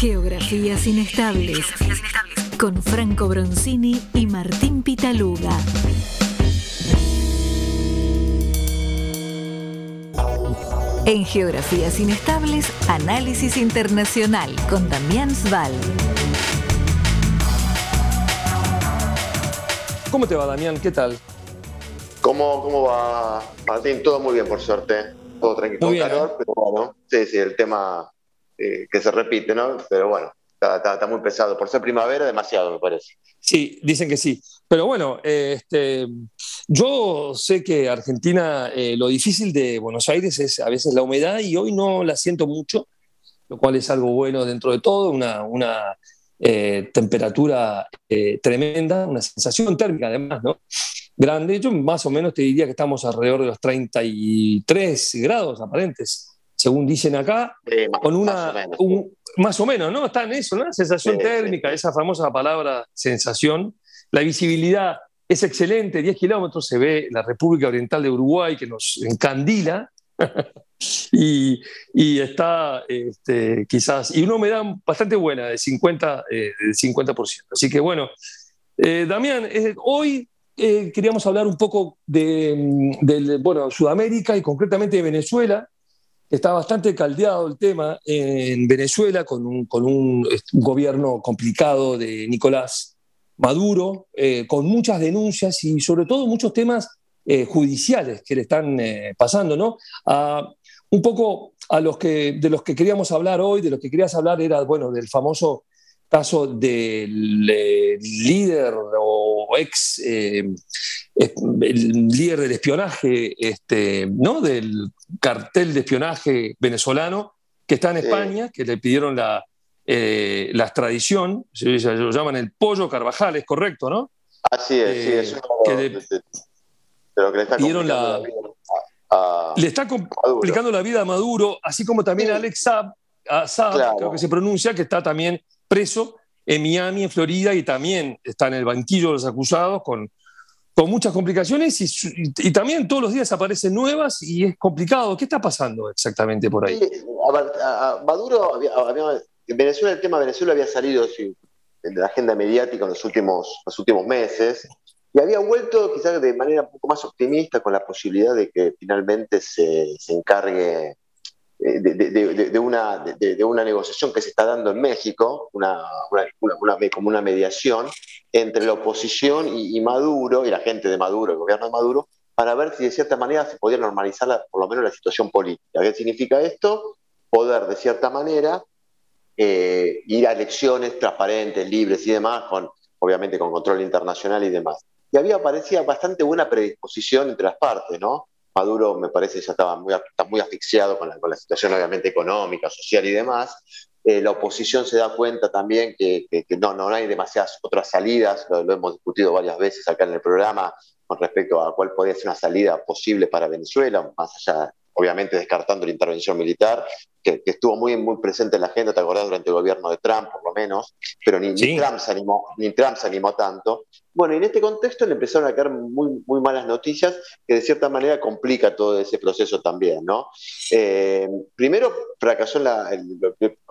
Geografías inestables. Con Franco Bronzini y Martín Pitaluga. En Geografías Inestables, Análisis Internacional con Damián Sval. ¿Cómo te va, Damián? ¿Qué tal? ¿Cómo, cómo va, Martín? Todo muy bien, por suerte. Todo tranquilo. Muy Con bien, calor, ¿eh? pero bueno. Sí, sí, el tema eh, que se repite, ¿no? Pero bueno, está, está- está muy pesado. Por ser primavera, demasiado, me parece. Sí, dicen que sí. Pero bueno, eh, este, yo sé que Argentina, eh, lo difícil de Buenos Aires es a veces la humedad y hoy no la siento mucho, lo cual es algo bueno dentro de todo, una, una eh, temperatura eh, tremenda, una sensación térmica además, ¿no? Grande. Yo más o menos te diría que estamos alrededor de los 33 grados aparentes, según dicen acá. Eh, con una más o menos. un- más o menos, ¿no? Está en eso, ¿no? Sensación Sí, térmica, sí. esa famosa palabra sensación. La visibilidad es excelente, 10 kilómetros se ve la República Oriental de Uruguay que nos encandila y, y está este, quizás, y una humedad bastante buena, de 50%. eh, del 50%. Así que bueno, eh, Damián, eh, hoy eh, queríamos hablar un poco de, mm, del, bueno, Sudamérica y concretamente de Venezuela. Está bastante caldeado el tema en Venezuela con un, gobierno complicado de Nicolás Maduro, eh, con muchas denuncias y sobre todo muchos temas eh, judiciales que le están eh, pasando, ¿no? Un poco a los que, de los que queríamos hablar hoy, de los que querías hablar era, bueno, del famoso caso del eh, líder o ex eh, el líder del espionaje, este, ¿no? Del cartel de espionaje venezolano que está en Sí. España, que le pidieron la, eh, la extradición, se- se lo llaman el pollo Carvajal, es correcto, ¿no? Así es, sí, eh, es uno que le- lo que le está Pidieron complicando la- la vida a, a Le está Maduro. complicando la vida a Maduro, así como también Sí. a Alex Saab, a Saab, Claro. creo que se pronuncia, que está también preso en Miami, en Florida, y también está en el banquillo de los acusados con, con muchas complicaciones y, también todos los días aparecen nuevas y es complicado. ¿Qué está pasando exactamente por ahí? Maduro, había- en Venezuela, el tema de Venezuela había salido de la agenda mediática en los últimos, los últimos meses y había vuelto quizás de manera un poco más optimista con la posibilidad de que finalmente se, se encargue de, una, de, una negociación que se está dando en México, una, como una mediación entre la oposición y, y Maduro, y la gente de Maduro, el gobierno de Maduro, para ver si de cierta manera se podía normalizar la- por lo menos la situación política. ¿Qué significa esto? Poder, de cierta manera, eh, ir a elecciones transparentes, libres y demás, con, obviamente con control internacional y demás. Y había, parecía, bastante buena predisposición entre las partes, ¿no? Maduro, me parece, ya estaba muy, está muy asfixiado con la, situación, obviamente, económica, social y demás. Eh, la oposición se da cuenta también que no, no hay demasiadas otras salidas, lo, lo hemos discutido varias veces acá en el programa, con respecto a cuál podría ser una salida posible para Venezuela, más allá, obviamente, descartando la intervención militar, que, que estuvo muy, muy presente en la agenda, ¿te acordás? Durante el gobierno de Trump, por lo menos, pero ni, Sí. ni Trump, se animó, ni Trump se animó tanto. Bueno, y en este contexto le empezaron a caer muy, muy malas noticias que de cierta manera complica todo ese proceso también, ¿no? Eh, primero fracasó en la,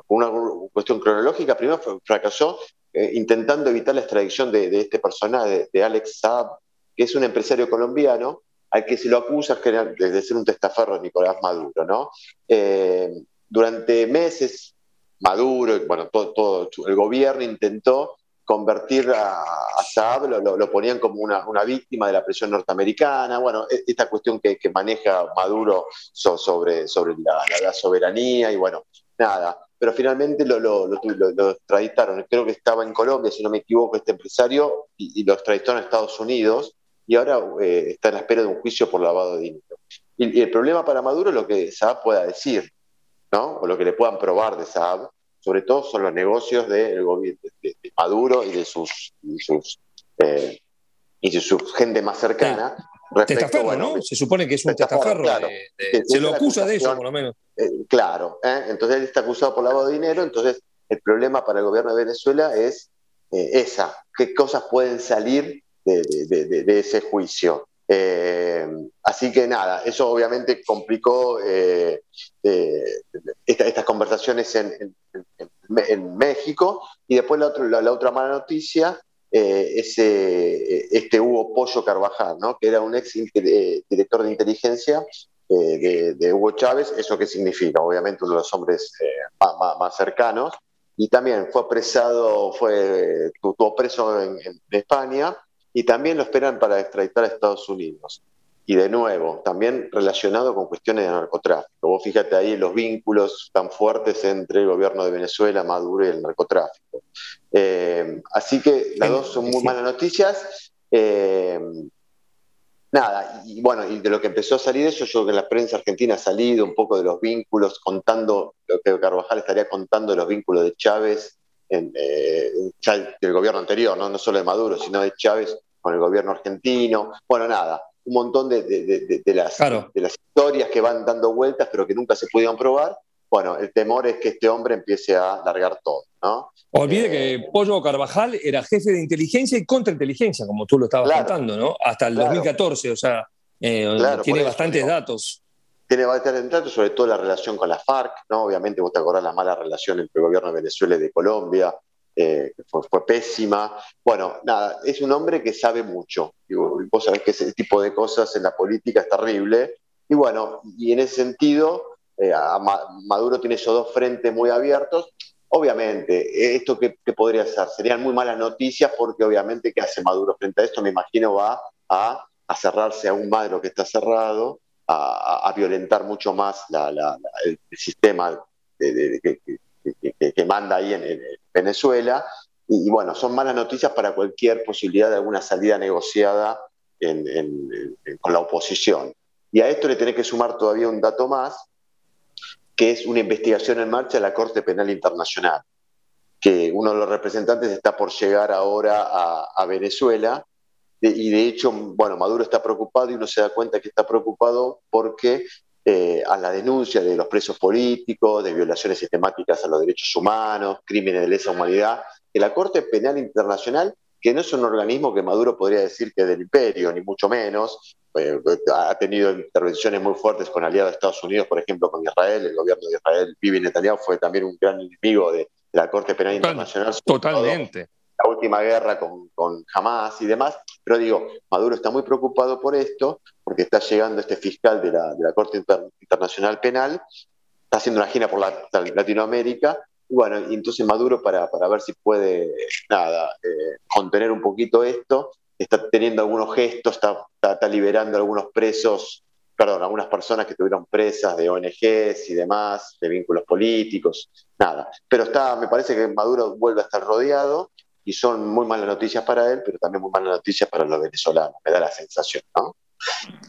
una cuestión cronológica, primero fracasó eh, intentando evitar la extradición de, de este personaje, de, de Alex Saab, que es un empresario colombiano al que se lo acusa de ser un testaferro de Nicolás Maduro, ¿no? Eh, durante meses, Maduro, bueno, todo, todo el gobierno intentó convertir a, a Saab, lo, lo- lo ponían como una, una víctima de la presión norteamericana, bueno, e- esta cuestión que, que maneja Maduro so- sobre, sobre la, la- soberanía y bueno, nada, pero finalmente lo, lo- lo extraditaron, creo que estaba en Colombia, si no me equivoco, este empresario, y, y lo extraditaron a Estados Unidos y ahora eh, está en la espera de un juicio por lavado de dinero. Y, y el problema para Maduro es lo que Saab pueda decir, ¿no? O lo que le puedan probar de Saab, sobre todo son los negocios gobierno de, de Maduro y de sus, y sus, eh, y de su gente más cercana. respecto, Testaferro, bueno, ¿no? Se supone que es un Testaferro, claro. de- de- Sí, se lo acusa de eso, por lo menos. Eh, claro, ¿eh? entonces él está acusado por lavado de dinero, entonces el problema para el gobierno de Venezuela es esa, qué cosas pueden salir de, de- de- de ese juicio. Eh, así que nada, eso obviamente complicó eh, eh, esta- estas conversaciones en, en- en en México. Y después la, la, otra mala noticia eh, es este Hugo Pollo Carvajal, ¿no? que era un ex director de inteligencia de, Hugo Chávez. ¿Eso qué significa? Obviamente uno de los hombres más, cercanos. Y también fue apresado, fue, estuvo preso en España y también lo esperan para extraditar a Estados Unidos. Y de nuevo, también relacionado con cuestiones de narcotráfico. Vos fíjate ahí los vínculos tan fuertes entre el gobierno de Venezuela, Maduro y el narcotráfico. Eh, así que las dos son muy malas noticias. Eh, nada, y bueno, y de lo que empezó a salir eso, yo creo que la prensa argentina ha salido un poco de los vínculos, contando, lo que Carvajal estaría contando de los vínculos de Chávez eh, del gobierno anterior, ¿no? no solo de Maduro, sino de Chávez con el gobierno argentino. Bueno, nada, un montón de, de, las, de las historias que van dando vueltas, pero que nunca se pudieron probar. Bueno, el temor es que este hombre empiece a largar todo, ¿no? Olvide eh, que Pollo Carvajal era jefe de inteligencia y contrainteligencia, como tú lo estabas contando, ¿no? Hasta el 2014, o sea, eh, tiene bastantes datos tiene bastante datos, sobre todo la relación con la FARC, ¿no? Obviamente vos te acordás la mala relación entre el gobierno de Venezuela y de Colombia, eh, fue, pésima. Bueno, nada, es un hombre que sabe mucho. vos sabés que ese tipo de cosas en la política es terrible. Y bueno, y en ese sentido, eh, Maduro tiene esos dos frentes muy abiertos. Obviamente, ¿esto qué, podría ser? Serían muy malas noticias porque obviamente, ¿qué hace Maduro frente a esto? Me imagino va a, cerrarse aún más de lo que está cerrado a, violentar mucho más el, sistema que, manda ahí en, Venezuela. Y, bueno, son malas noticias para cualquier posibilidad de alguna salida negociada con la oposición. Y a esto le tenés que sumar todavía un dato más, que es una investigación en marcha de la Corte Penal Internacional, que uno de los representantes está por llegar ahora a Venezuela y de hecho, bueno, Maduro está preocupado y uno se da cuenta que está preocupado porque eh, a la denuncia de los presos políticos, de violaciones sistemáticas a los derechos humanos, crímenes de lesa humanidad, que la Corte Penal Internacional, que no es un organismo que Maduro podría decir que del imperio, ni mucho menos, eh, ha tenido intervenciones muy fuertes con aliados de Estados Unidos, por ejemplo, con Israel, el gobierno de Israel, Bibi Netanyahu fue también un gran enemigo de, la Corte Penal Internacional. Totalmente. la última guerra con, con Hamas y demás, pero digo, Maduro está muy preocupado por esto, porque está llegando este fiscal de la, Corte Internacional Penal, está haciendo una gira por Latinoamérica, y bueno, y entonces Maduro para, para ver si puede, nada, eh, contener un poquito esto, está teniendo algunos gestos, está, está, liberando algunos presos, perdón, algunas personas que tuvieron presas de ONGs y demás, de vínculos políticos, nada. Pero está, me parece que Maduro vuelve a estar rodeado y son muy malas noticias para él, pero también muy malas noticias para los venezolanos, me da la sensación, ¿no?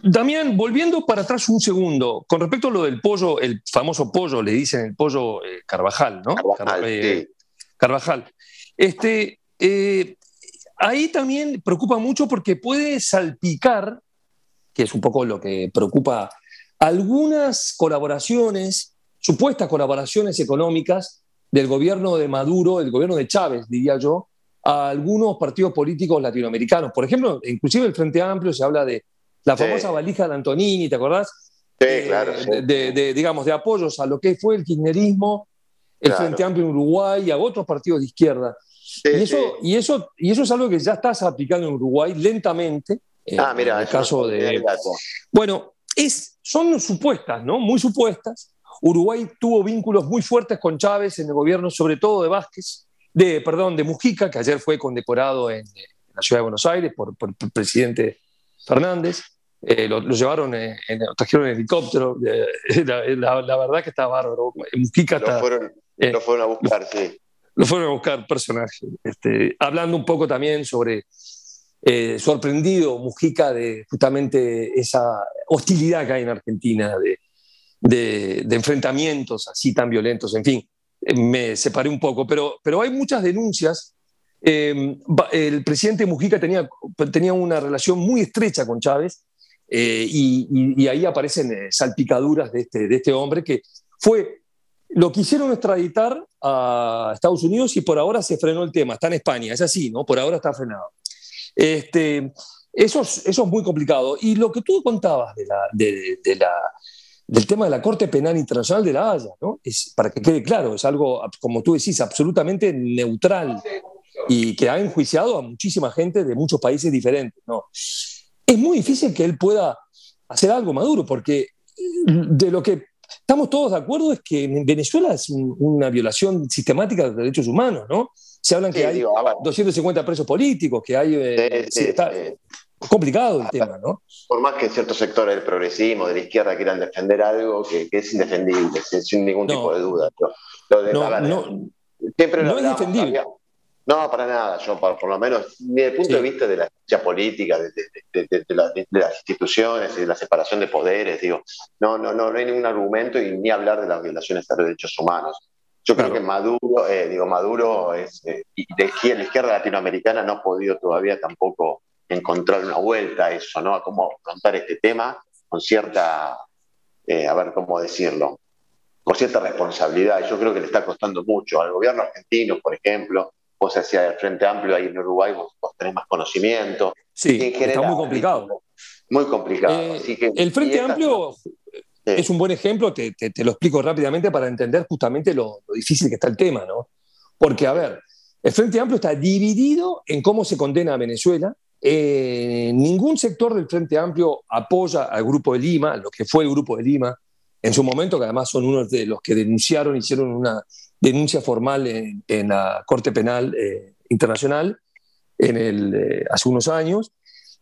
Damián, volviendo para atrás un segundo, con respecto a lo del pollo, el famoso pollo, le dicen el pollo eh, Carvajal, ¿no? Carvajal, eh, Carvajal. Este, eh, ahí también preocupa mucho porque puede salpicar, que es un poco lo que preocupa, algunas colaboraciones, supuestas colaboraciones económicas del gobierno de Maduro, el gobierno de Chávez, diría yo, a algunos partidos políticos latinoamericanos. Por ejemplo, inclusive el Frente Amplio se habla de la famosa valija de Antonini, ¿te acordás? Sí, eh, claro. De, digamos, de apoyos a lo que fue el kirchnerismo, el Frente Amplio en Uruguay y a otros partidos de izquierda. y, eso, y, eso, y eso es algo que ya está aplicando en Uruguay lentamente. Eh, ah, mira, en el caso de. Bueno, es, son supuestas, ¿no? Muy supuestas. Uruguay tuvo vínculos muy fuertes con Chávez en el gobierno, sobre todo de Vázquez de, perdón, de Mujica, que ayer fue condecorado en, la ciudad de Buenos Aires por, el presidente Fernández. Eh, lo, llevaron, en, lo trajeron en helicóptero. la, verdad que está bárbaro. Mujica lo Fueron, eh, lo fueron a buscar, sí. Lo fueron a buscar personaje. Este, hablando un poco también sobre eh, sorprendido Mujica de justamente esa hostilidad que hay en Argentina, de, de, enfrentamientos así tan violentos, en fin me separé un poco, pero, pero hay muchas denuncias. Eh, el presidente Mujica tenía, tenía una relación muy estrecha con Chávez eh, y, ahí aparecen eh, salpicaduras de este, de este hombre que fue, lo quisieron extraditar a Estados Unidos y por ahora se frenó el tema, está en España, es así, ¿no? Por ahora está frenado. Este, eso, es, eso es muy complicado. Y lo que tú contabas de del tema de la Corte Penal Internacional de la Haya, ¿no? Es, para que quede claro, es algo, como tú decís, absolutamente neutral y que ha enjuiciado a muchísima gente de muchos países diferentes, ¿no? Es muy difícil que él pueda hacer algo Maduro, porque de lo que estamos todos de acuerdo es que en Venezuela es una violación sistemática de los derechos humanos, ¿no? Se hablan que hay 250 presos políticos, que hay... Eh, está complicado el tema, ¿no? Por más que ciertos sectores del progresismo, de la izquierda, quieran defender algo que, es indefendible, sin ningún tipo de duda. no, no, siempre no es defendible. No, para nada. Yo, por, lo menos, desde el punto de vista de la justicia política, de, las instituciones y de la separación de poderes, digo, no, no, no, no hay ningún argumento y ni hablar de las violaciones de derechos humanos. Yo creo que Maduro, eh, digo, Maduro es, eh, y de la izquierda latinoamericana no ha podido todavía tampoco encontrar una vuelta a eso, ¿no? A cómo afrontar este tema con cierta, eh, a ver cómo decirlo, con cierta responsabilidad. Yo creo que le está costando mucho al gobierno argentino, por ejemplo, vos hacia el Frente Amplio ahí en Uruguay, vos, tenés más conocimiento. Sí, está muy complicado. Muy complicado. el Frente Amplio es un buen ejemplo, te, lo explico rápidamente para entender justamente lo, difícil que está el tema, ¿no? Porque, a ver, el Frente Amplio está dividido en cómo se condena a Venezuela. Eh, ningún sector del Frente Amplio apoya al Grupo de Lima, lo que fue el Grupo de Lima, en su momento, que además son unos de los que denunciaron, hicieron una denuncia formal en, la Corte Penal eh, Internacional en el, eh, hace unos años.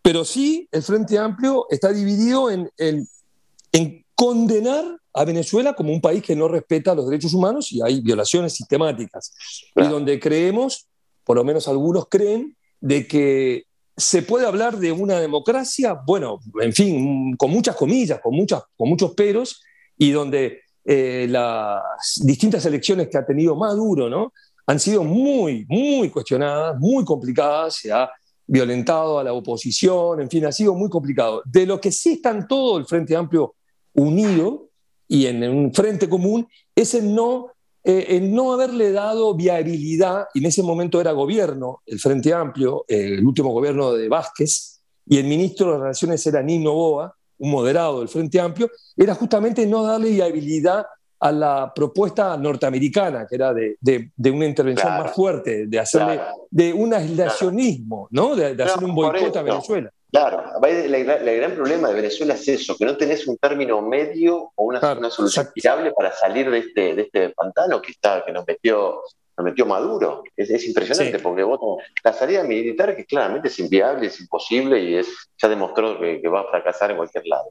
Pero sí, el Frente Amplio está dividido en, en condenar a Venezuela como un país que no respeta los derechos humanos y hay violaciones sistemáticas. Y donde creemos, por lo menos algunos creen, de que se puede hablar de una democracia, bueno, en fin, con muchas comillas, con, muchas, con muchos peros, y donde eh, las distintas elecciones que ha tenido Maduro, ¿no? Han sido muy, muy cuestionadas, muy complicadas, se ha violentado a la oposición, en fin, ha sido muy complicado. De lo que sí están todo el Frente Amplio unido y en un frente común es el no, eh, no haberle dado viabilidad, y en ese momento era gobierno, el Frente Amplio, el último gobierno de Vázquez, y el ministro de Relaciones era Nino Boa, un moderado del Frente Amplio, era justamente no darle viabilidad a la propuesta norteamericana, que era de, de, una intervención más fuerte, de hacerle, de un aislacionismo, ¿no? de, de hacer un boicot a Venezuela. Claro, el gran problema de Venezuela es eso, que no tenés un término medio o una, solución viable para salir de este, de este pantano que, está, que nos metió, nos metió Maduro. Es, impresionante porque vos, la salida militar que claramente es inviable, es imposible y es, ya demostró que, va a fracasar en cualquier lado.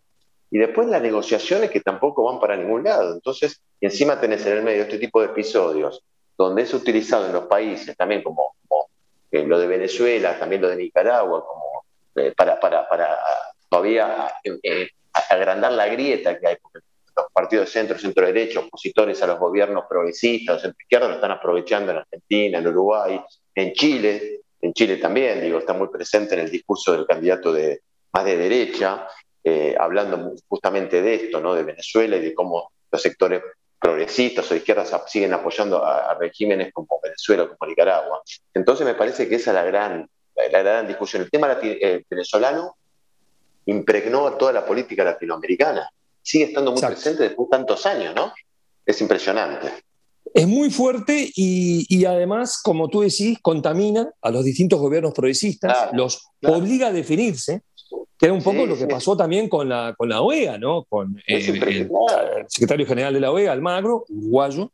Y después las negociaciones que tampoco van para ningún lado. Entonces, y encima tenés en el medio este tipo de episodios donde es utilizado en los países también como, como eh, lo de Venezuela, también lo de Nicaragua, como eh, para, para, para, todavía eh, agrandar la grieta que hay, porque los partidos de centro, centro derecho, opositores a los gobiernos progresistas, centro izquierda, lo están aprovechando en Argentina, en Uruguay, en Chile, en Chile también, digo, está muy presente en el discurso del candidato de, más de derecha, hablando justamente de esto, ¿no? de Venezuela y de cómo los sectores progresistas o izquierdas siguen apoyando a, regímenes como Venezuela, como Nicaragua. Entonces me parece que esa es la gran la gran discusión. El tema eh, venezolano impregnó a toda la política latinoamericana. Sigue estando muy presente después de tantos años, ¿no? Es impresionante. Es muy fuerte y, además, como tú decís, contamina a los distintos gobiernos progresistas, los obliga a definirse, que era un poco lo que pasó también con la, con la OEA, ¿no? Con eh, el, secretario general de la OEA, Almagro, uruguayo,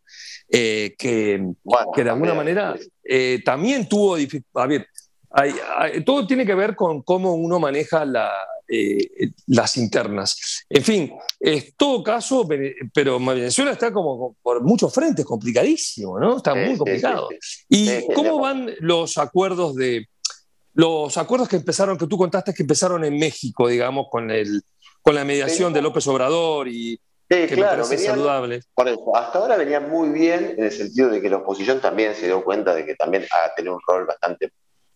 eh, que, que, de alguna manera también tuvo, a ver, todo tiene que ver con cómo uno maneja eh, las internas. En fin, en todo caso, pero Venezuela está como por muchos frentes, complicadísimo, ¿no? Está muy complicado. ¿Y cómo van los acuerdos de los acuerdos que empezaron, que tú contaste que empezaron en México, digamos, con el con la mediación de López Obrador y que claro, me saludable. Por eso, hasta ahora venía muy bien en el sentido de que la oposición también se dio cuenta de que también ha tenido un rol bastante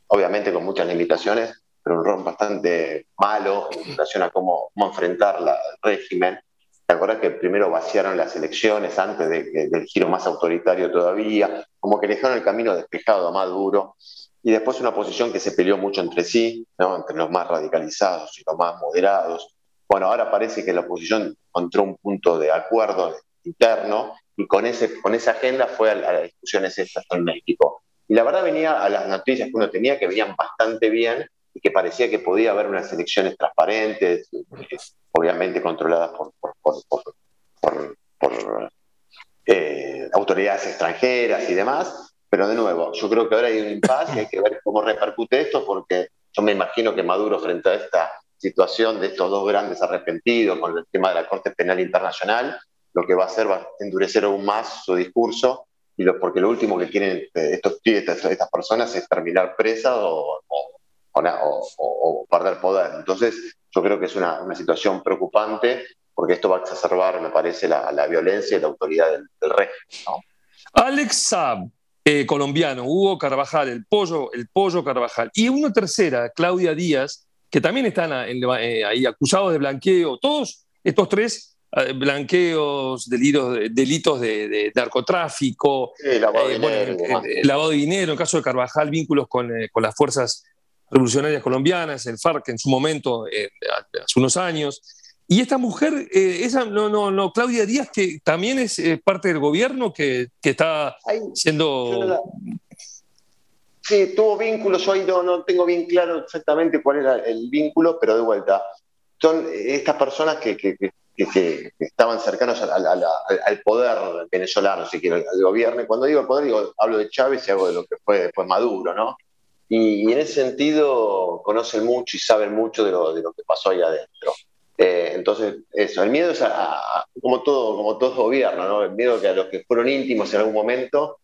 obviamente con muchas limitaciones, pero un rol bastante malo en relación a cómo, enfrentar la, el régimen. ¿Te acuerdas que primero vaciaron las elecciones antes de, del giro más autoritario todavía? Como que dejaron el camino despejado a Maduro. Y después una posición que se peleó mucho entre sí, ¿no? entre los más radicalizados y los más moderados. Bueno, ahora parece que la oposición encontró un punto de acuerdo interno y con, ese, con esa agenda fue a, las discusiones estas en México. Y la verdad venía a las noticias que uno tenía que venían bastante bien y que parecía que podía haber unas elecciones transparentes, obviamente controladas por, eh, autoridades extranjeras y demás. Pero de nuevo, yo creo que ahora hay un impasse y hay que ver cómo repercute esto, porque yo me imagino que Maduro, frente a esta situación de estos dos grandes arrepentidos con el tema de la Corte Penal Internacional, lo que va a hacer va a endurecer aún más su discurso, y lo, porque lo último que quieren eh, estos, estas, personas es terminar presas o, perder poder. Entonces, yo creo que es una, una, situación preocupante porque esto va a exacerbar, me parece, la, la violencia y la autoridad del, régimen. Alex Saab, eh, colombiano, Hugo Carvajal, el pollo, el pollo Carvajal, y una tercera, Claudia Díaz, que también están eh, ahí acusados de blanqueo, todos estos tres eh, blanqueos, delitos, delitos de, narcotráfico, lavado, de dinero, lavado, de dinero, en el caso de Carvajal, vínculos con, con las fuerzas revolucionarias colombianas, el FARC en su momento, hace unos años. Y esta mujer, eh, esa, no, no, no, Claudia Díaz, que también es eh, parte del gobierno, que, que está siendo... Sí, tuvo vínculos, yo ahí no, no, tengo bien claro exactamente cuál era el vínculo, pero de vuelta, son estas personas que, que, que, que estaban cercanos al, al, al, poder venezolano, si quiero, al gobierno. Y cuando digo el poder, digo, hablo de Chávez y hablo de lo que fue después Maduro, ¿no? Y, y, en ese sentido conocen mucho y saben mucho de lo, de lo que pasó ahí adentro. Eh, entonces, eso, el miedo es a, como todo, como todo gobierno, ¿no? El miedo que a los que fueron íntimos en algún momento,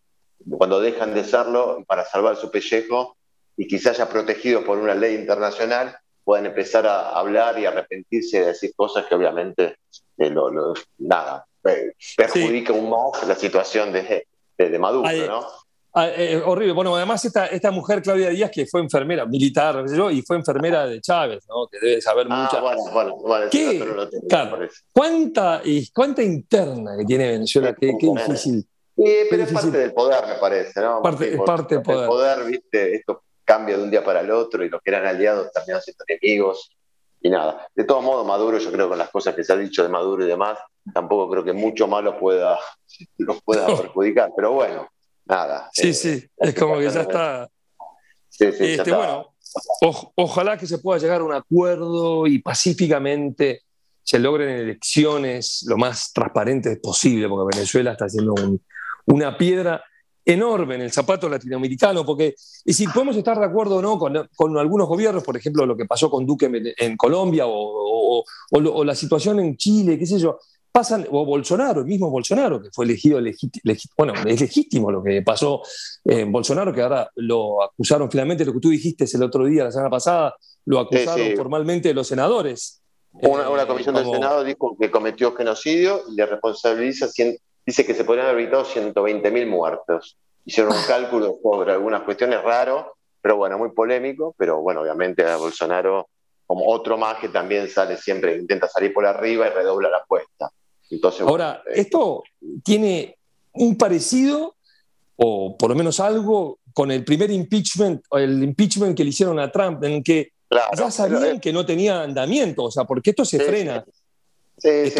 cuando dejan de serlo, para salvar su pellejo y quizás ya protegidos por una ley internacional, puedan empezar a hablar y arrepentirse de decir cosas que obviamente eh, lo, nada, eh, perjudica un más la situación de, de, Maduro, ¿no? Ah, eh, horrible. Bueno, además esta, esta mujer, Claudia Díaz, que fue enfermera, militar, yo, y fue enfermera de Chávez, ¿no? que debe saber ah, mucho. Bueno, bueno, ¿Qué? ¿Cuánta, ¿Cuánta interna que tiene Venezuela? Qué, qué difícil. Sí, pero es parte del poder, me parece, ¿no? Parte, es parte del poder. El poder, viste, esto cambia de un día para el otro y los que eran aliados terminan siendo enemigos y nada. De todos modos, Maduro, yo creo con las cosas que se ha dicho de Maduro y demás, tampoco creo que mucho malo pueda, los pueda perjudicar, pero bueno, nada. Sí, eh, sí, es como que ya está. Sí, sí, este, Bueno, ojalá que se pueda llegar a un acuerdo y pacíficamente se logren elecciones lo más transparentes posible, porque Venezuela está haciendo una piedra enorme en el zapato latinoamericano, porque si podemos estar de acuerdo o no con, con, algunos gobiernos, por ejemplo, lo que pasó con Duque en, en Colombia o, o, o, la situación en Chile, qué sé yo, pasan, o Bolsonaro, el mismo Bolsonaro, que fue elegido, bueno, es legítimo lo que pasó en Bolsonaro, que ahora lo acusaron finalmente, lo que tú dijiste el otro día, la semana pasada, lo acusaron formalmente los senadores. Una, una comisión del Senado dijo que cometió genocidio y le responsabiliza, dice que se podrían haber evitado 120.000 muertos. Hicieron un cálculo sobre algunas cuestiones raro, pero bueno, muy polémico, pero bueno, obviamente a Bolsonaro como otro más que también sale siempre, intenta salir por arriba y redobla la apuesta. Ahora, eh, esto tiene un parecido, o por lo menos algo, con el primer impeachment, el impeachment que le hicieron a Trump, en que ya sabían que no tenía andamiento, o sea, porque esto se frena. Sí, es,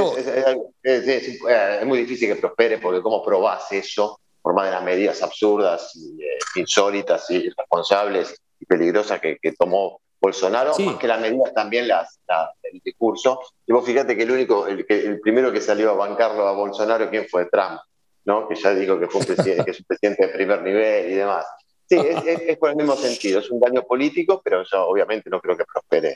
muy difícil que prospere, porque ¿cómo probás eso por más de las medidas absurdas, eh, insólitas y irresponsables y peligrosas que, que tomó Bolsonaro, más que las medidas también las, el discurso. Y vos fíjate que el único, el, el primero que salió a bancarlo a Bolsonaro, ¿quién fue? Trump, ¿no? Que ya dijo que, fue un que es un presidente de primer nivel y demás. Sí, es, es por el mismo sentido, es un daño político, pero yo obviamente no creo que prospere.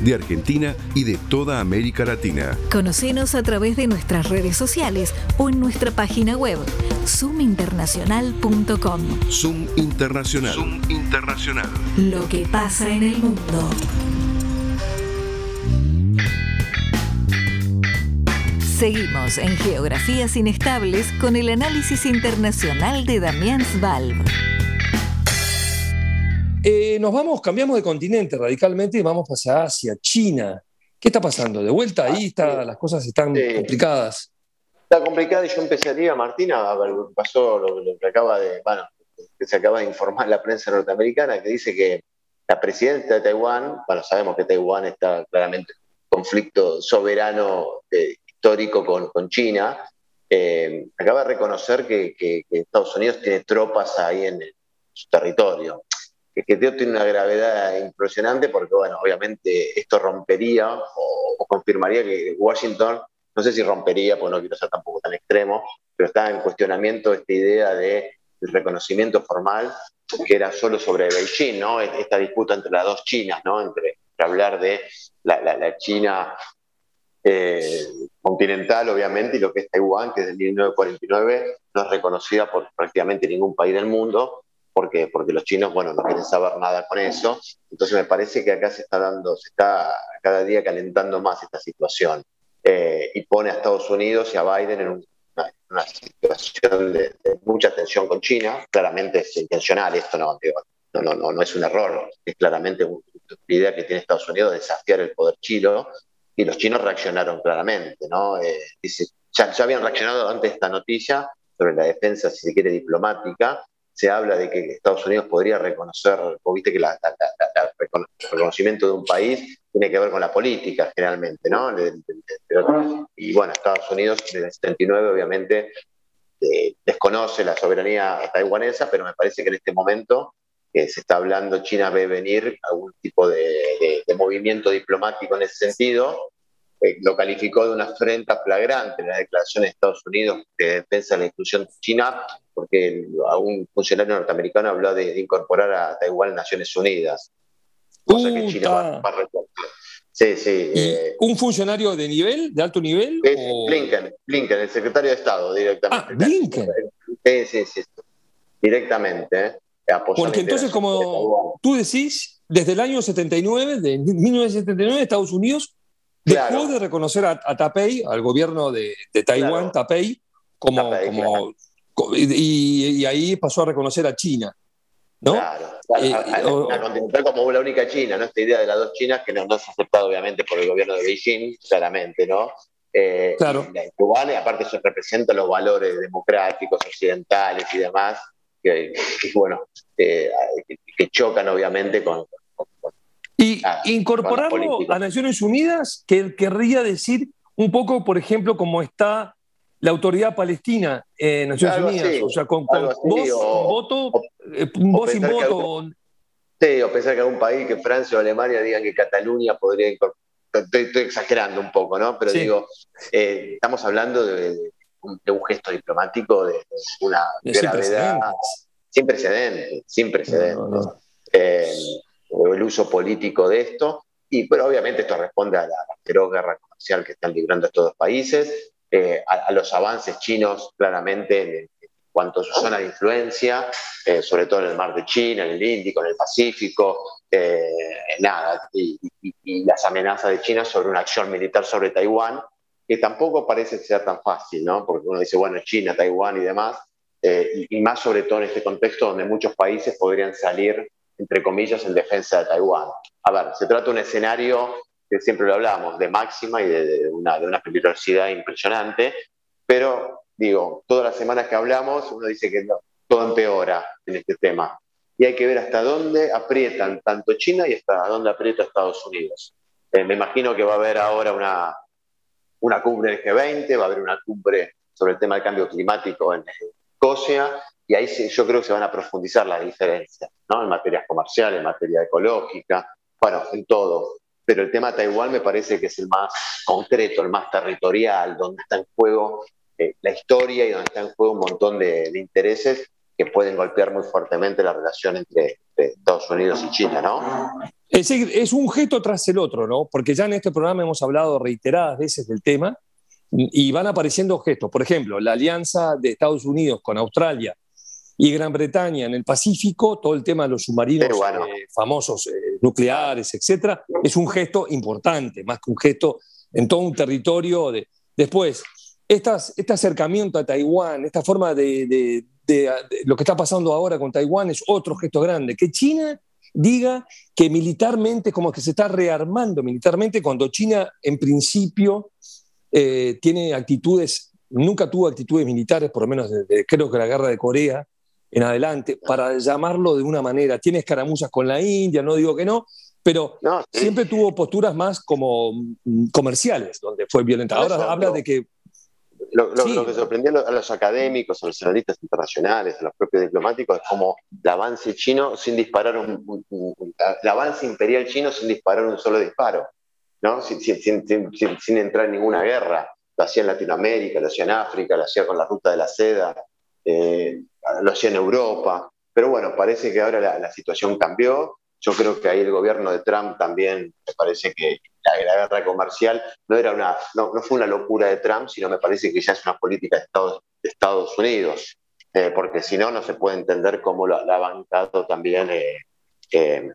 de Argentina y de toda América Latina. Conocenos a través de nuestras redes sociales o en nuestra página web zoominternacional.com. Zoom Internacional. Zoom Internacional. Lo que pasa en el mundo. Seguimos en Geografías Inestables con el análisis internacional de Damián Svalb. Eh, nos vamos, cambiamos de continente radicalmente y vamos hacia Asia, China. ¿Qué está pasando? ¿De vuelta ahí? Está, las cosas están complicadas. Está complicada y yo empezaría, Martina, a ver lo que pasó, lo, que acaba de, bueno, que se acaba de informar la prensa norteamericana, que dice que la presidenta de Taiwán, bueno, sabemos que Taiwán está claramente en conflicto soberano eh, histórico con, con China, eh, acaba de reconocer que, Estados Unidos tiene tropas ahí en, su territorio. Que, tiene una gravedad impresionante porque, bueno, obviamente esto rompería o, confirmaría que Washington, no sé si rompería, porque no quiero ser tampoco tan extremo, pero está en cuestionamiento esta idea de el reconocimiento formal que era solo sobre Beijing, ¿no? Esta disputa entre las dos Chinas, ¿no? Entre, hablar de la, China eh, continental, obviamente, y lo que es Taiwán, que desde 1949 no es reconocida por prácticamente ningún país del mundo, porque, porque los chinos, bueno, no quieren saber nada con eso. Entonces me parece que acá se está dando, se está cada día calentando más esta situación. Eh, y pone a Estados Unidos y a Biden en un una, situación de, mucha tensión con China. Claramente es intencional, esto no, no, no, no, es un error, es claramente una idea que tiene Estados Unidos de desafiar el poder chino y los chinos reaccionaron claramente. ¿no? Eh, dice, ya, ya habían reaccionado antes de esta noticia sobre la defensa, si se quiere, diplomática, se habla de que Estados Unidos podría reconocer, viste que el reconocimiento de un país tiene que ver con la política generalmente, ¿no? Y bueno, Estados Unidos desde el 79 obviamente eh, desconoce la soberanía taiwanesa, pero me parece que en este momento que se está hablando, China ve venir algún tipo de movimiento diplomático en ese sentido, eh, lo calificó de una afrenta flagrante en la declaración de Estados Unidos de defensa de la inclusión de China, porque a un funcionario norteamericano habló de, incorporar a Taiwán a Naciones Unidas. Cosa que China va, a Sí, sí. Eh, ¿Un funcionario de nivel, de alto nivel? Blinken, Blinken, el secretario de Estado directamente. Ah, Blinken. Sí, sí, sí. Directamente. Eh, porque entonces, como tú decís, desde el año 79, de 1979, Estados Unidos Dejó de reconocer a, Tapei, al gobierno de, Taiwán, Tapei, como, y, ahí pasó a reconocer a China. ¿no? Claro, eh, a, continental como la única China, ¿no? Esta idea de las dos Chinas que no, no es aceptada obviamente por el gobierno de Beijing, claramente, ¿no? Eh, claro. Y aparte eso representa los valores democráticos, occidentales y demás, que, bueno, que chocan obviamente con, y ah, incorporarlo a Naciones Unidas, que querría decir un poco, por ejemplo, como está la autoridad palestina en Naciones Unidas, o sea, con, voz, voto, eh, voz sin voto. sí, o pensar que algún país, que Francia o Alemania digan que Cataluña podría incorporar. Estoy, exagerando un poco, ¿no? Pero digo, eh, estamos hablando de, un, gesto diplomático de, una gravedad sin precedentes, sin precedentes. Eh, el uso político de esto. Y pero obviamente esto responde a la feroz guerra comercial que están librando estos dos países, eh, a, los avances chinos claramente en, cuanto a su zona de influencia, eh, sobre todo en el mar de China, en el Índico, en el Pacífico, eh, nada, y, las amenazas de China sobre una acción militar sobre Taiwán, que tampoco parece ser tan fácil, ¿no? Porque uno dice, bueno, China, Taiwán y demás, y más sobre todo en este contexto donde muchos países podrían salir entre comillas, en defensa de Taiwán. A ver, se trata de un escenario que siempre lo hablamos, de máxima y de, una, de una peligrosidad impresionante, pero digo, todas las semanas que hablamos uno dice que todo empeora en este tema. Y hay que ver hasta dónde aprietan tanto China y hasta dónde aprieta Estados Unidos. Eh, me imagino que va a haber ahora una, una cumbre en G20, va a haber una cumbre sobre el tema del cambio climático en Escocia, y ahí yo creo que se van a profundizar las diferencias, ¿no? En materias comerciales, en materia ecológica, bueno, en todo. Pero el tema Taiwán me parece que es el más concreto, el más territorial, donde está en juego eh, la historia y donde está en juego un montón de, intereses que pueden golpear muy fuertemente la relación entre, Estados Unidos y China, ¿no? Es un gesto tras el otro, ¿no? Porque ya en este programa hemos hablado reiteradas veces del tema y van apareciendo gestos. Por ejemplo, la alianza de Estados Unidos con Australia y Gran Bretaña en el Pacífico, todo el tema de los submarinos eh, famosos eh, nucleares, etcétera, es un gesto importante, más que un gesto en todo un territorio de, Después, este acercamiento a Taiwán, esta forma de, lo que está pasando ahora con Taiwán es otro gesto grande. Que China diga que militarmente, como que se está rearmando militarmente, cuando China en principio eh, tiene actitudes, nunca tuvo actitudes militares, por lo menos desde creo que la guerra de Corea en adelante, para llamarlo de una manera. Tiene escaramuzas con la India, no digo que no, pero siempre tuvo posturas más como mm, comerciales, donde fue violenta. Ahora habla de que lo, que sorprendió a los académicos, a los analistas internacionales, a los propios diplomáticos, es como el avance chino sin disparar un, el avance imperial chino sin disparar un solo disparo, ¿no? sin, entrar en ninguna guerra. Lo hacía en Latinoamérica, lo hacía en África, lo hacía con la ruta de la seda, eh, lo hacía en Europa. Pero bueno, parece que ahora la, la situación cambió yo creo que ahí el gobierno de Trump también me parece que la, guerra comercial no, era una, no, fue una locura de Trump, sino me parece que ya es una política de Estados, Estados Unidos, eh, porque si no, no se puede entender cómo lo, ha bancado también eh, eh,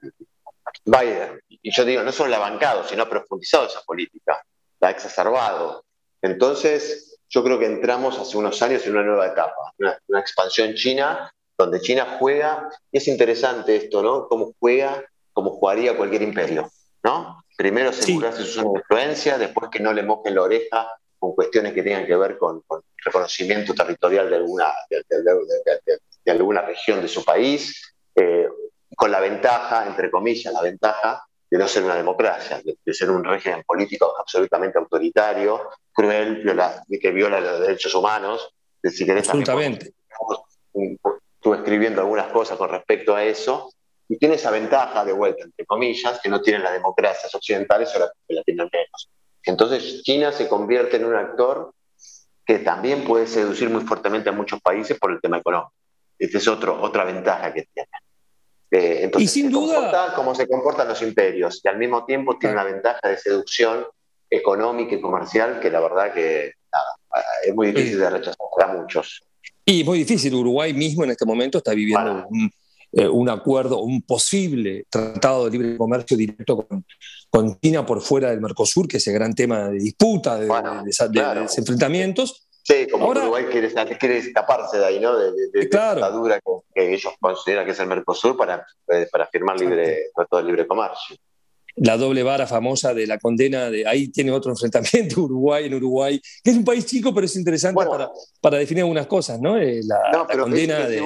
Biden. Y yo digo, no solo la ha bancado, sino ha profundizado esa política, la ha exacerbado. Entonces, yo creo que entramos hace unos años en una nueva etapa, una expansión china donde China juega, y es interesante esto, ¿no? Cómo juega, como jugaría cualquier imperio, ¿no? Primero asegurarse su zona de influencia, después que no le mojen la oreja con cuestiones que tengan que ver con, reconocimiento territorial de alguna, de, alguna región de su país, eh, con la ventaja, entre comillas, la ventaja de no ser una democracia, de, ser un régimen político absolutamente autoritario, cruel, viola, que viola los derechos humanos. Si querés, Absolutamente estuve escribiendo algunas cosas con respecto a eso, y tiene esa ventaja de vuelta, entre comillas, que no tienen las democracias occidentales o las que la tienen menos. Entonces China se convierte en un actor que también puede seducir muy fuertemente a muchos países por el tema económico. Esta es otro, otra ventaja que tiene. Eh, entonces, y sin duda... como se comportan los imperios, y al mismo tiempo tiene una ventaja de seducción económica y comercial que la verdad que es muy difícil de rechazar para muchos. Y muy difícil, Uruguay mismo en este momento está viviendo eh, un, acuerdo, un posible tratado de libre comercio directo con, China por fuera del Mercosur, que es el gran tema de disputa, de, enfrentamientos. Sí, como Uruguay quiere, escaparse de ahí, ¿no? De, la dura que, ellos consideran que es el Mercosur para, eh, para firmar libre, tratado de libre comercio la doble vara famosa de la condena, de ahí tiene otro enfrentamiento Uruguay en Uruguay, que es un país chico, pero es interesante para, para, definir algunas cosas, ¿no? Eh, la, condena de...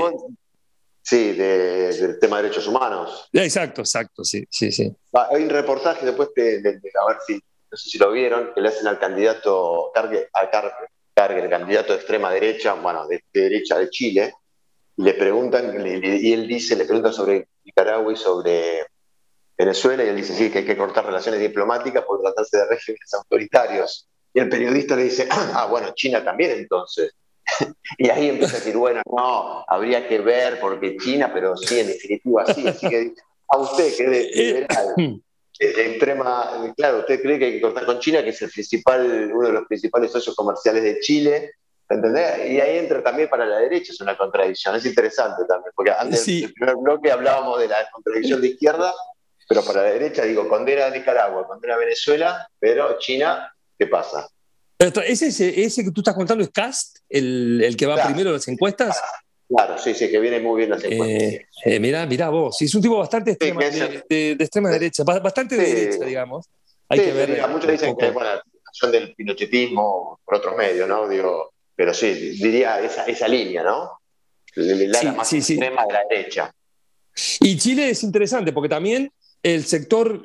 Sí, del tema de derechos humanos. Exacto, exacto, sí, sí, sí. Ah, hay un reportaje después de, a ver si, no sé si lo vieron, que le hacen al candidato Cargue, a Cargue, el candidato de extrema derecha, bueno, de, derecha de Chile, y le preguntan, y él dice, le preguntan sobre Nicaragua y sobre Venezuela y él dice, sí, que hay que cortar relaciones diplomáticas por tratarse de regímenes autoritarios. Y el periodista le dice, ah, bueno, China también entonces. y ahí empieza a decir, bueno, no, habría que ver porque China, pero sí, en definitiva sí. Así que a usted que es liberal, extrema, claro, usted cree que hay que cortar con China, que es el principal, uno de los principales socios comerciales de Chile, ¿entendés? Y ahí entra también para la derecha, es una contradicción, es interesante también, porque antes del primer bloque hablábamos de la contradicción de izquierda, pero para la derecha digo, condena a Nicaragua, condena a Venezuela, pero China, ¿qué pasa? ¿Ese, ese, que tú estás contando es Cast, el, el que va primero en las encuestas? Claro, sí, sí, que viene muy bien las encuestas. Eh, eh, mirá, mirá vos, es un tipo bastante extrema, de, extrema derecha, bastante de derecha, digamos. Hay que ver. muchos dicen que bueno, son del pinochetismo por otros medios, ¿no? Digo, pero sí, diría esa, esa línea, ¿no? La, más extrema de la derecha. Y Chile es interesante porque también el sector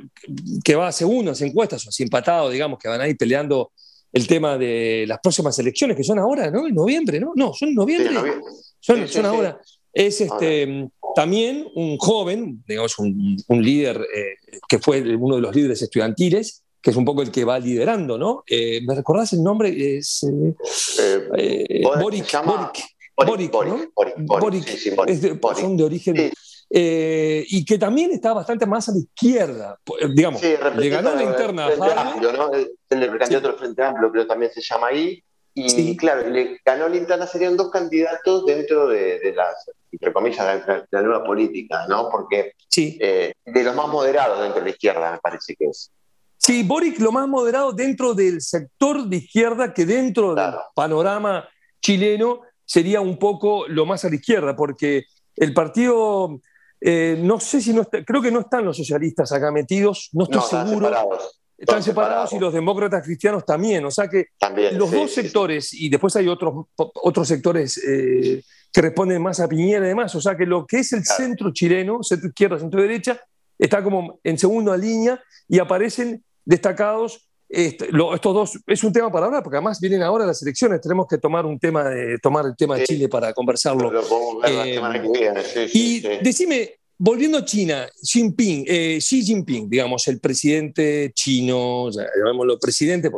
que va según las encuestas, o así empatado, digamos, que van a ir peleando el tema de las próximas elecciones, que son ahora, ¿no? En noviembre, ¿no? No, son en noviembre. Son, ahora. Es este, también un joven, digamos, un, líder eh, que fue uno de los líderes estudiantiles, que es un poco el que va liderando, ¿no? Eh, ¿Me recordás el nombre? Es eh, Boric, Boric, Boric, son de origen eh, y que también está bastante más a la izquierda. Eh, digamos, le ganó la interna a Amplio, ¿no? El, candidato del Frente Amplio, creo también se llama ahí. Y claro, le ganó la interna, serían dos candidatos dentro de, de las, entre comillas, de la, nueva política, ¿no? Porque sí. Eh, de los más moderados dentro de la izquierda, me parece que es. Sí, Boric lo más moderado dentro del sector de izquierda que dentro del panorama chileno sería un poco lo más a la izquierda, porque el partido, eh, no sé si no está, creo que no están los socialistas acá metidos, no estoy seguro. Están separados, y los demócratas cristianos también. O sea que los dos sectores, y después hay otros, otros sectores eh, que responden más a Piñera y demás. O sea que lo que es el centro chileno, centro izquierda, centro derecha, está como en segunda línea y aparecen destacados este, estos dos. Es un tema para hablar, porque además vienen ahora las elecciones. Tenemos que tomar un tema de, tomar el tema de Chile para conversarlo. Eh, y decime, volviendo a China, Xi Jinping, eh, Xi Jinping, digamos, el presidente chino, llamémoslo presidente,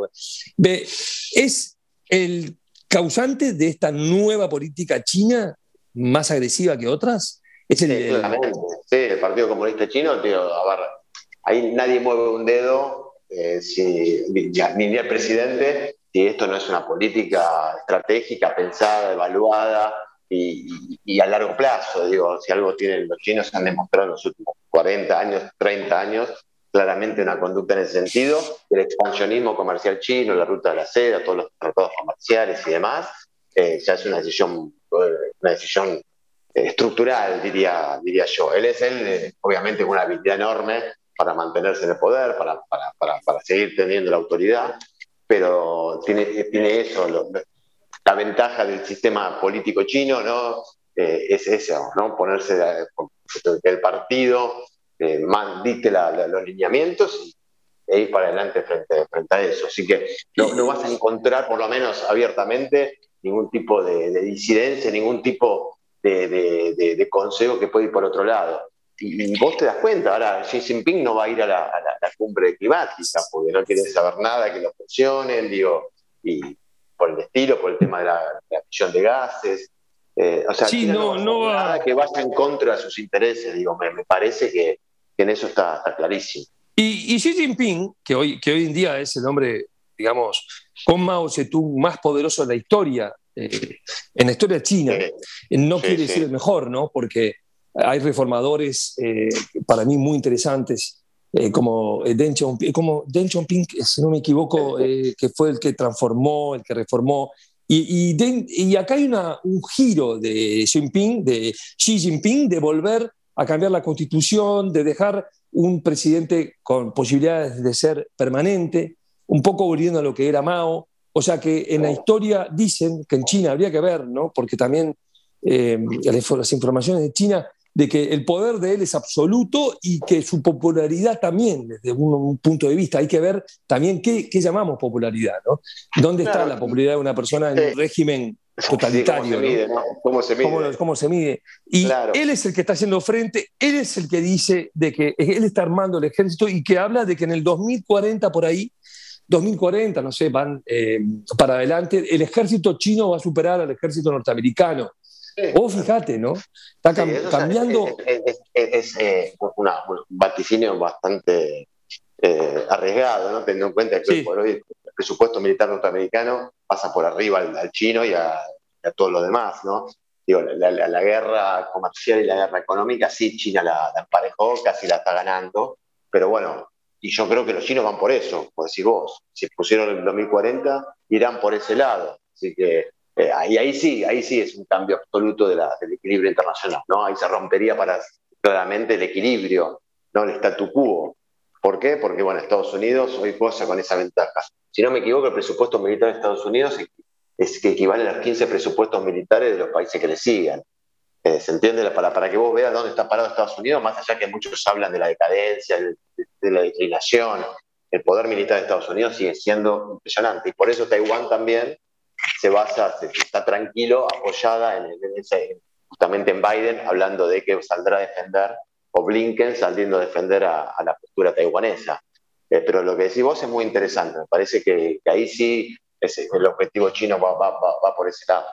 ve, ¿es el causante de esta nueva política china más agresiva que otras? ¿Es el, sí, Sí, el Partido Comunista Chino, tío, a ver, ahí nadie mueve un dedo, eh, si, ni el presidente, si esto no es una política estratégica, pensada, evaluada, y, a largo plazo. Digo, si algo tienen los chinos, han demostrado en los últimos 40 años, 30 años, claramente una conducta en ese sentido. El expansionismo comercial chino, la ruta de la seda, todos los tratados comerciales y demás, eh, ya es una decisión, eh, una decisión eh, estructural, diría, diría yo. Él es él, obviamente, con una habilidad enorme para mantenerse en el poder, para, para, para, para seguir teniendo la autoridad, pero tiene, tiene eso, lo, la ventaja del sistema político chino ¿no? Eh, es eso, ¿no? ponerse el partido, eh, dicte los lineamientos y, ir para adelante frente, frente a eso. Así que no, vas a encontrar, por lo menos abiertamente, ningún tipo de, disidencia, ningún tipo de, consejo que puede ir por otro lado. Y, vos te das cuenta, ahora Xi Jinping no va a ir a la, cumbre climática porque no quiere saber nada que lo presionen, digo, y por el estilo, por el tema de la, emisión de gases. Eh, o sea, no, no, nada que vaya en contra de sus intereses, digo, me, parece que, en eso está, clarísimo. Y, Xi Jinping, que hoy, que hoy en día es el hombre, digamos, con Mao Zedong más poderoso de la historia, eh, en la historia china, eh, no quiere decir el mejor, ¿no? Porque hay reformadores para mí muy interesantes eh, como, eh, Deng como Deng Xiaoping, si no me equivoco, eh, que fue el que transformó, el que reformó. Y, y, acá hay una, un giro de, Jinping, de Xi Jinping de volver a cambiar la constitución, de dejar un presidente con posibilidades de ser permanente, un poco volviendo a lo que era Mao. O sea que en la historia dicen que en China habría que ver, ¿no? porque también las informaciones de China de que el poder de él es absoluto y que su popularidad también, desde un, punto de vista, hay que ver también qué, llamamos popularidad, ¿no? ¿Dónde está la popularidad de una persona en un régimen totalitario? ¿Cómo se mide? ¿Cómo, se mide? Y él es el que está haciendo frente, él es el que dice de que él está armando el ejército y que habla de que en el 2040 por ahí 2040, no sé, van eh, para adelante, el ejército chino va a superar al ejército norteamericano. O fíjate, ¿no? Está cambiando. Es, eh, un vaticinio bastante eh, arriesgado, ¿no? Teniendo en cuenta que el presupuesto militar norteamericano pasa por arriba al, chino y a, todo lo demás, ¿no? Digo, la, guerra comercial y la guerra económica, sí, China la, la, emparejó, casi la está ganando, pero bueno, y yo creo que los chinos van por eso, por decir vos, si pusieron el 2040, irán por ese lado. Así que eh, ahí, ahí sí, ahí sí es un cambio absoluto del equilibrio internacional, ¿no? Ahí se rompería para claramente el equilibrio, ¿no? El statu quo. ¿Por qué? Porque, bueno, Estados Unidos hoy posa con esa ventaja. Si no me equivoco, el presupuesto militar de Estados Unidos es, que equivale a los 15 presupuestos militares de los países que le sigan. Eh, ¿Se entiende? Para, para que vos veas dónde está parado Estados Unidos, más allá que muchos hablan de la decadencia, de, de la declinación, el poder militar de Estados Unidos sigue siendo impresionante. Y por eso Taiwán también se basa, se, está tranquilo, apoyada en, justamente en Biden, hablando de que saldrá a defender, o Blinken saliendo a defender a, la postura taiwanesa. Eh, pero lo que decís vos es muy interesante, me parece que, ahí sí el objetivo chino va, va, va, por ese lado.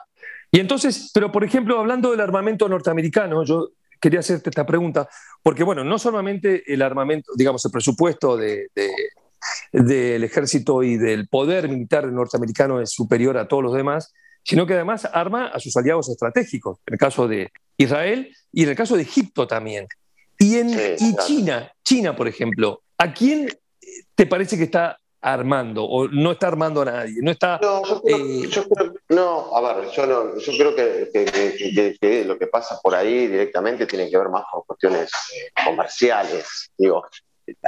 Y entonces, pero por ejemplo, hablando del armamento norteamericano, yo quería hacerte esta pregunta, porque bueno, no solamente el armamento, digamos, el presupuesto de, del ejército y del poder militar norteamericano es superior a todos los demás, sino que además arma a sus aliados estratégicos, en el caso de Israel y en el caso de Egipto también. Y en China, China, por ejemplo, ¿a quién te parece que está armando o no está armando a nadie? No, está, no, yo creo, no a ver, yo, no, yo creo que, lo que pasa por ahí directamente tiene que ver más con cuestiones comerciales. Digo,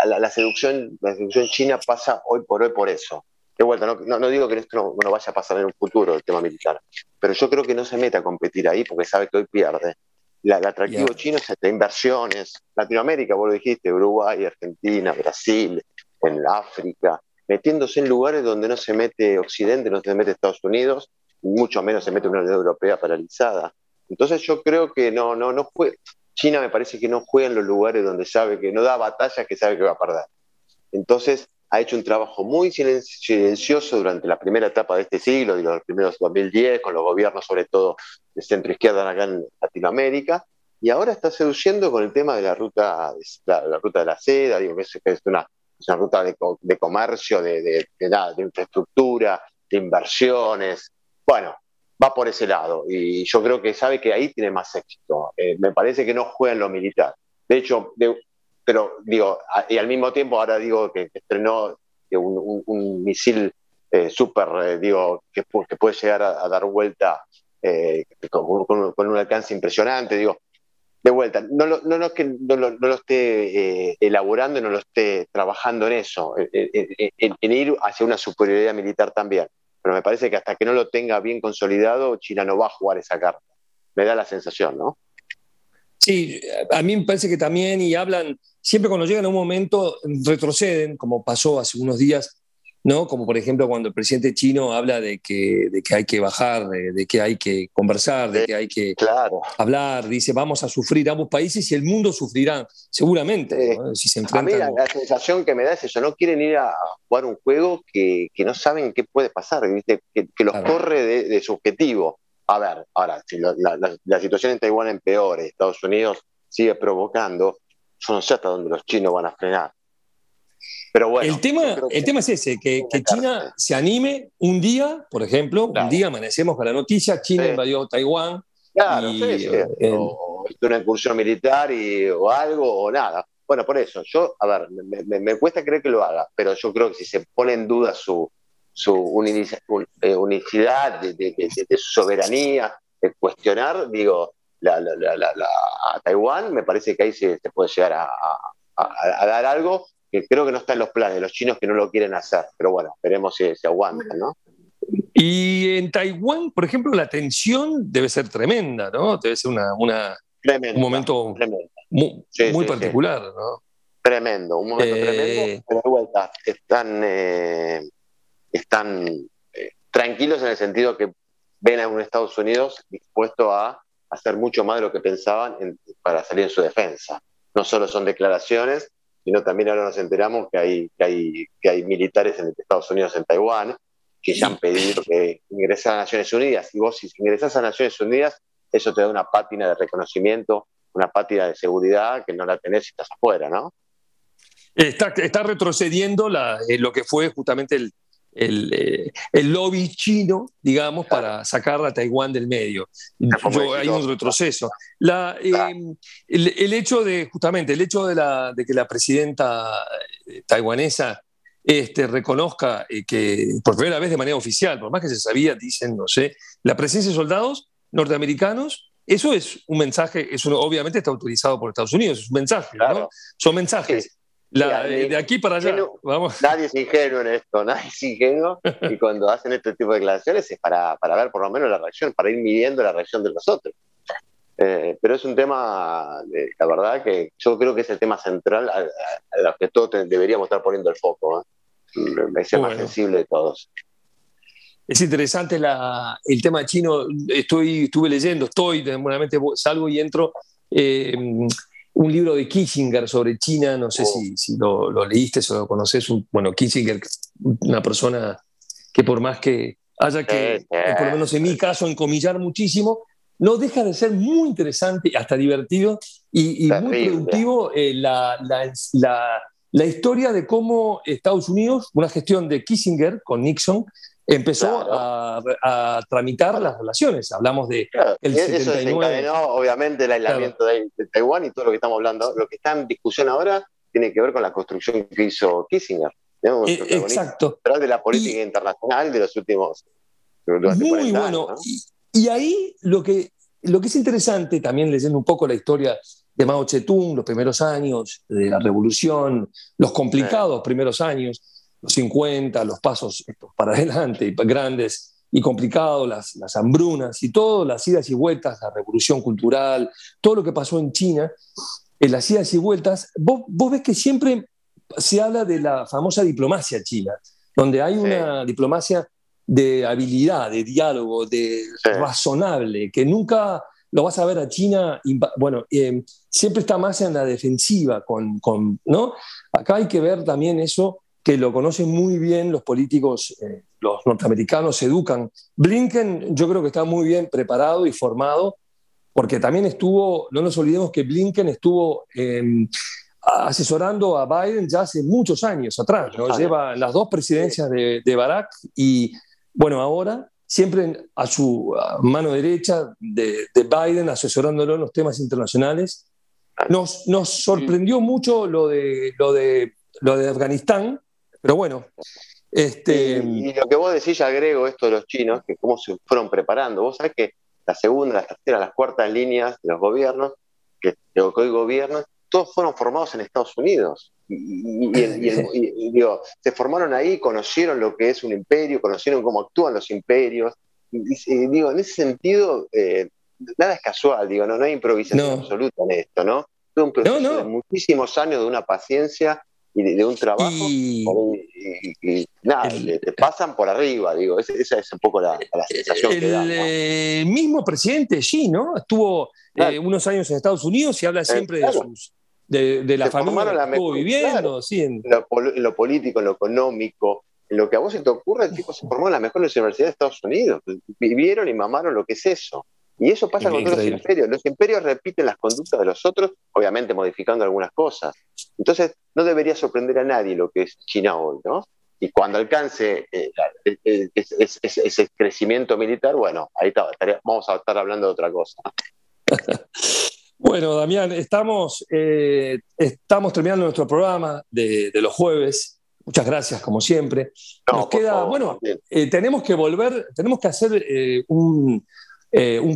la, seducción, la seducción china pasa hoy por hoy por eso. De vuelta, no, digo que esto no, vaya a pasar en un futuro, el tema militar, pero yo creo que no se mete a competir ahí porque sabe que hoy pierde. La, el atractivo chino es de inversiones. Latinoamérica, vos lo dijiste, Uruguay, Argentina, Brasil, en África, metiéndose en lugares donde no se mete Occidente, no se mete Estados Unidos, mucho menos se mete una Unión Europea paralizada. Entonces yo creo que no, no, no fue, China me parece que no juega en los lugares donde sabe que no da batallas que sabe que va a perder. Entonces ha hecho un trabajo muy silencioso durante la primera etapa de este siglo, digo, los primeros 2010, con los gobiernos sobre todo de centro izquierda acá en Latinoamérica, y ahora está seduciendo con el tema de la ruta, la, ruta de la seda, digo que es, una, ruta de, comercio, de, de, de infraestructura, de inversiones. Bueno, va por ese lado. Y yo creo que sabe que ahí tiene más éxito. Eh, me parece que no juega en lo militar. De hecho, pero digo, y al mismo tiempo ahora digo que, estrenó un, misil eh, súper, eh, digo, que, puede llegar a, dar vuelta con, un alcance impresionante. Digo, de vuelta, no, no, no es que no, lo esté elaborando no lo esté trabajando en eso, en ir hacia una superioridad militar también pero me parece que hasta que no lo tenga bien consolidado, China no va a jugar esa carta. Me da la sensación, ¿no? Sí, a mí me parece que también, y hablan, siempre cuando llegan a un momento, retroceden, como pasó hace unos días ¿no? Como por ejemplo cuando el presidente chino habla de que, de que hay que bajar, de, que hay que conversar, de que hay que hablar, dice vamos a sufrir ambos países y el mundo sufrirá, seguramente, si se enfrentan. A mí la, sensación que me da es eso, no quieren ir a jugar un juego que, que no saben qué puede pasar, Que, que, los corre de, su objetivo. A ver, ahora, si la, la, situación en Taiwán empeore, Estados Unidos sigue provocando, yo no sé hasta dónde los chinos van a frenar el tema, el tema es ese, que, China se anime un día, por ejemplo, un día amanecemos con la noticia, China invadió Taiwán. Claro, y, eh, una incursión militar y, o algo, o nada. Bueno, por eso, yo, a ver, me, cuesta creer que lo haga, pero yo creo que si se pone en duda su, su eh, unicidad, de, su soberanía, de cuestionar, digo, la, a Taiwán, me parece que ahí se, puede llegar a dar algo creo que no está en los planes, los chinos que no lo quieren hacer, pero bueno, veremos si se aguantan, ¿no? Y en Taiwán, por ejemplo, la tensión debe ser tremenda, ¿no? Debe ser una, un momento muy, particular, ¿no? Tremendo, un momento tremendo, eh, pero de vuelta, están, eh, están eh, tranquilos en el sentido que ven a un Estados Unidos dispuesto a hacer mucho más de lo que pensaban para salir en su defensa. No solo son declaraciones, sino también ahora nos enteramos que hay, que hay, que hay militares en Estados Unidos en Taiwán que ya han pedido que ingresen a Naciones Unidas. Y vos si ingresás a Naciones Unidas, eso te da una pátina de reconocimiento, una pátina de seguridad que no la tenés si estás afuera, ¿no? Está, está retrocediendo eh, lo que fue justamente el, eh, el, lobby chino, digamos, para sacar a Taiwán del medio. hay un retroceso. La, em, el, hecho de, justamente, el hecho de, la, de que la presidenta eh, taiwanesa este, reconozca eh, que por primera vez de manera oficial, por más que se sabía, dicen, no sé, la presencia de soldados norteamericanos eso es un mensaje, es obviamente está autorizado por Estados Unidos, es un mensaje, ¿no? Son mensajes. Eh, de aquí para allá. Vamos. Nadie es ingenuo en esto, nadie es ingenuo. y cuando hacen este tipo de declaraciones es para, para, ver por lo menos la reacción, para ir midiendo la reacción de los otros. Eh, pero es un tema, la verdad, que yo creo que es el tema central a, lo que todos deberíamos estar poniendo el foco. ¿eh? Es el más sensible de todos. Es interesante la, el tema chino. Estoy, estuve leyendo, estoy, salgo y entro. Eh, un libro de Kissinger sobre China, no sé oh. si, lo, leíste o lo conoces. Bueno, Kissinger, una persona que por más que haya que, por lo menos en mi caso, encomillar muchísimo, no deja de ser muy interesante, hasta divertido y, muy productivo eh, la, la, historia de cómo Estados Unidos, una gestión de Kissinger con Nixon, empezó a, tramitar las relaciones. Hablamos de el Eso desencadenó, obviamente, el aislamiento de, Taiwán y todo lo que estamos hablando. Lo que está en discusión ahora tiene que ver con la construcción que hizo Kissinger. Eh, exacto. de la política internacional de los últimos. Muy bueno. y, ahí lo que, lo que es interesante, también leyendo un poco la historia de Mao Zedong, los primeros años de la revolución, los complicados primeros años, los 50, los pasos para adelante, grandes y complicados, las, las hambrunas y todo, las idas y vueltas, la revolución cultural, todo lo que pasó en China, en las idas y vueltas, vos, vos ves que siempre se habla de la famosa diplomacia china, donde hay una diplomacia de habilidad, de diálogo, de razonable, que nunca lo vas a ver a China, bueno, eh, siempre está más en la defensiva, con, con, ¿no? Acá hay que ver también eso, que lo conocen muy bien los políticos, eh, los norteamericanos se educan. Blinken yo creo que está muy bien preparado y formado, porque también estuvo, no nos olvidemos que Blinken estuvo em, asesorando a Biden ya hace muchos años atrás, ¿no? Lleva las dos presidencias de, de Barack y, bueno, ahora siempre a su mano derecha de, Biden, asesorándolo en los temas internacionales. Nos, nos sorprendió mucho lo de, lo, de, lo de Afganistán, pero bueno. Este... Y, lo que vos decís, ya agrego esto de los chinos, que cómo se fueron preparando. Vos sabés que la segunda, la tercera, las cuartas líneas de los gobiernos, que, que hoy gobiernan, todos fueron formados en Estados Unidos. Y, digo, se formaron ahí, conocieron lo que es un imperio, conocieron cómo actúan los imperios. Y, digo, en ese sentido, eh, nada es casual, digo, no, no hay improvisación absoluta en esto, ¿no? Fue un proceso de muchísimos años de una paciencia y de, un trabajo y, nada, te pasan por arriba, digo, esa, es un poco la, sensación que da. El eh, mismo presidente Xi, ¿no? Estuvo eh, unos años en Estados Unidos y habla siempre de sus de, la familia que estuvo viviendo, en... lo, político, en lo económico, en lo que a vos se te ocurre, el tipo se formó en las mejores universidades de Estados Unidos. Vivieron y mamaron lo que es eso. Y eso pasa con todos los imperios. Los imperios repiten las conductas de los otros, obviamente modificando algunas cosas. Entonces, no debería sorprender a nadie lo que es China hoy, ¿no? Y cuando alcance eh, ese, crecimiento militar, bueno, ahí vamos a estar hablando de otra cosa. Bueno, Damián, estamos, eh, estamos terminando nuestro programa de, los jueves. Muchas gracias, como siempre. Nos queda, bueno, eh, tenemos que volver, tenemos que hacer eh, un,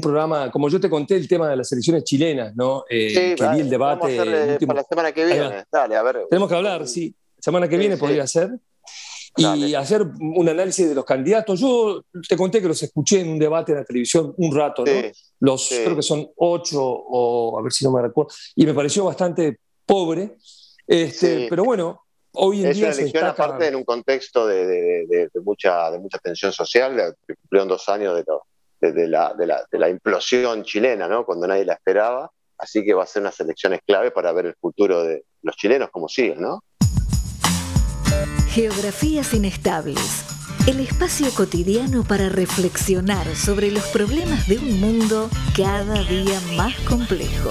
programa, como yo te conté, el tema de las elecciones chilenas, ¿no? sí, que vi el debate. para la semana que viene. Dale, a ver. Tenemos que hablar, sí. Semana que viene podría ser y hacer un análisis de los candidatos. Yo te conté que los escuché en un debate en la televisión un rato, ¿no? los creo que son ocho o a ver si no me recuerdo, y me pareció bastante pobre, este, pero bueno, hoy en día una elección aparte en un contexto de, mucha, de mucha tensión social, cumplieron dos años de, la, de, la, implosión chilena, ¿no? cuando nadie la esperaba, así que va a ser unas elecciones clave para ver el futuro de los chilenos como siguen, ¿no? Geografías inestables. El espacio cotidiano para reflexionar sobre los problemas de un mundo cada día más complejo.